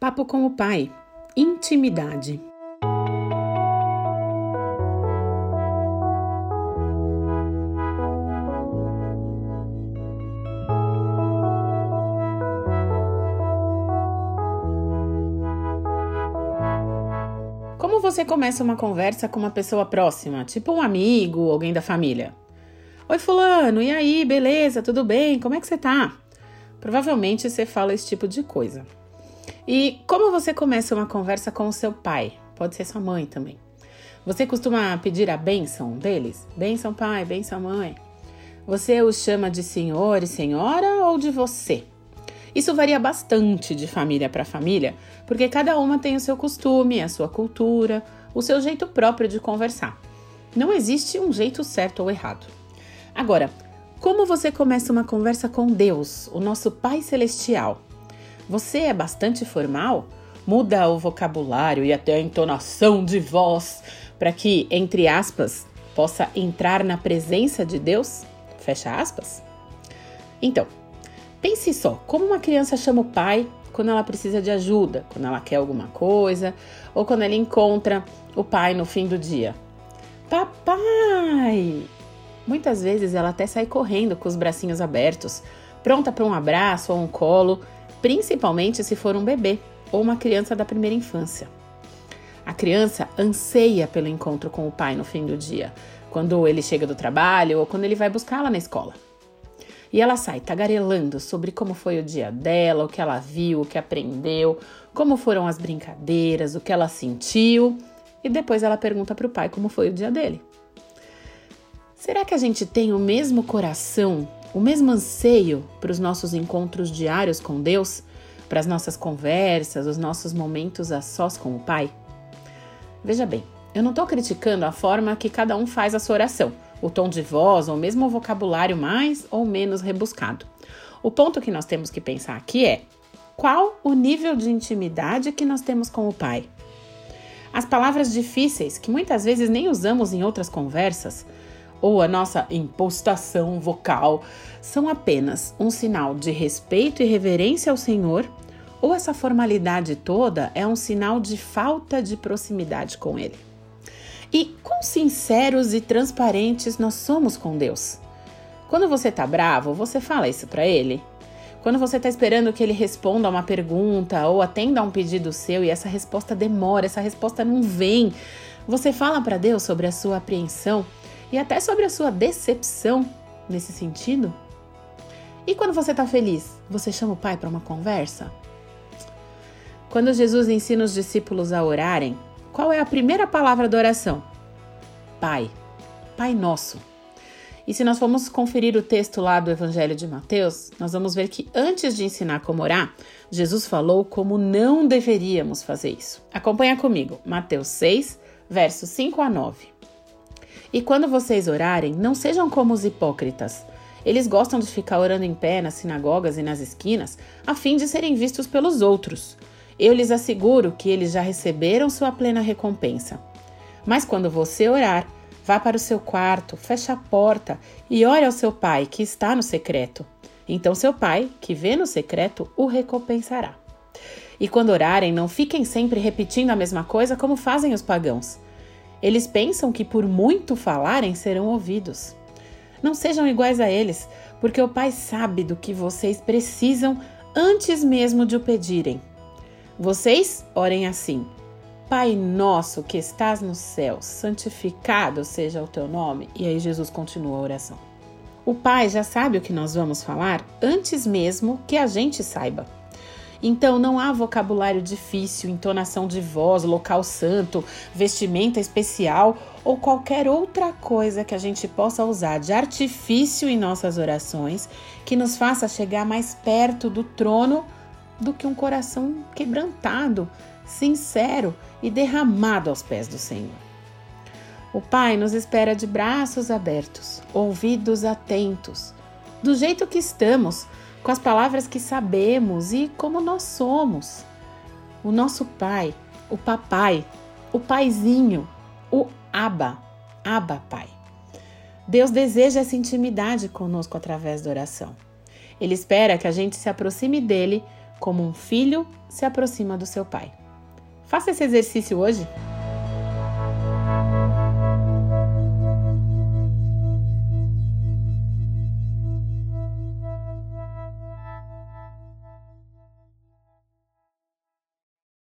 Papo com o Pai Intimidade. Como você começa uma conversa com uma pessoa próxima, tipo um amigo, alguém da família? Oi, Fulano, e aí, beleza? Tudo bem? Como é que você tá? Provavelmente você fala esse tipo de coisa. E como você começa uma conversa com o seu pai? Pode ser sua mãe também. Você costuma pedir a bênção deles? Bênção pai, bênção mãe. Você os chama de senhor e senhora ou de você? Isso varia bastante de família para família, porque cada uma tem o seu costume, a sua cultura, o seu jeito próprio de conversar. Não existe um jeito certo ou errado. Agora, como você começa uma conversa com Deus, o nosso Pai Celestial? Você é bastante formal? Muda o vocabulário e até a entonação de voz para que, entre aspas, possa entrar na presença de Deus? Fecha aspas. Então, pense só, como uma criança chama o pai quando ela precisa de ajuda, quando ela quer alguma coisa, ou quando ela encontra o pai no fim do dia. Papai! Muitas vezes ela até sai correndo com os bracinhos abertos, pronta para um abraço ou um colo, principalmente se for um bebê ou uma criança da primeira infância. A criança anseia pelo encontro com o pai no fim do dia, quando ele chega do trabalho ou quando ele vai buscá-la na escola. E ela sai tagarelando sobre como foi o dia dela, o que ela viu, o que aprendeu, como foram as brincadeiras, o que ela sentiu, e depois ela pergunta para o pai como foi o dia dele. Será que a gente tem o mesmo coração, o mesmo anseio para os nossos encontros diários com Deus, para as nossas conversas, os nossos momentos a sós com o Pai? Veja bem, eu não estou criticando a forma que cada um faz a sua oração, o tom de voz ou mesmo o vocabulário mais ou menos rebuscado. O ponto que nós temos que pensar aqui é qual o nível de intimidade que nós temos com o Pai. As palavras difíceis, que muitas vezes nem usamos em outras conversas, ou a nossa impostação vocal são apenas um sinal de respeito e reverência ao Senhor, ou essa formalidade toda é um sinal de falta de proximidade com Ele. E quão sinceros e transparentes nós somos com Deus. Quando você está bravo, você fala isso para Ele? Quando você está esperando que ele responda a uma pergunta ou atenda a um pedido seu e essa resposta demora, essa resposta não vem, você fala para Deus sobre a sua apreensão e até sobre a sua decepção nesse sentido? E quando você está feliz, você chama o pai para uma conversa? Quando Jesus ensina os discípulos a orarem, qual é a primeira palavra da oração? Pai. Pai Nosso. E se nós formos conferir o texto lá do Evangelho de Mateus, nós vamos ver que antes de ensinar como orar, Jesus falou como não deveríamos fazer isso. Acompanha comigo, Mateus 6, versos 5 a 9. E quando vocês orarem, não sejam como os hipócritas. Eles gostam de ficar orando em pé nas sinagogas e nas esquinas, a fim de serem vistos pelos outros. Eu lhes asseguro que eles já receberam sua plena recompensa. Mas quando você orar, vá para o seu quarto, feche a porta e ore ao seu pai que está no secreto. Então seu pai, que vê no secreto, o recompensará. E quando orarem, não fiquem sempre repetindo a mesma coisa como fazem os pagãos. Eles pensam que por muito falarem serão ouvidos. Não sejam iguais a eles, porque o Pai sabe do que vocês precisam antes mesmo de o pedirem. Vocês orem assim: Pai nosso que estás no céu, santificado seja o teu nome. E aí Jesus continua a oração. O Pai já sabe o que nós vamos falar antes mesmo que a gente saiba. Então não há vocabulário difícil, entonação de voz, local santo, vestimenta especial ou qualquer outra coisa que a gente possa usar de artifício em nossas orações que nos faça chegar mais perto do trono do que um coração quebrantado, sincero e derramado aos pés do Senhor. O Pai nos espera de braços abertos, ouvidos atentos, do jeito que estamos com as palavras que sabemos e como nós somos. O nosso pai, o papai, o paizinho, o Aba, Aba Pai. Deus deseja essa intimidade conosco através da oração. Ele espera que a gente se aproxime dele como um filho se aproxima do seu pai. Faça esse exercício hoje.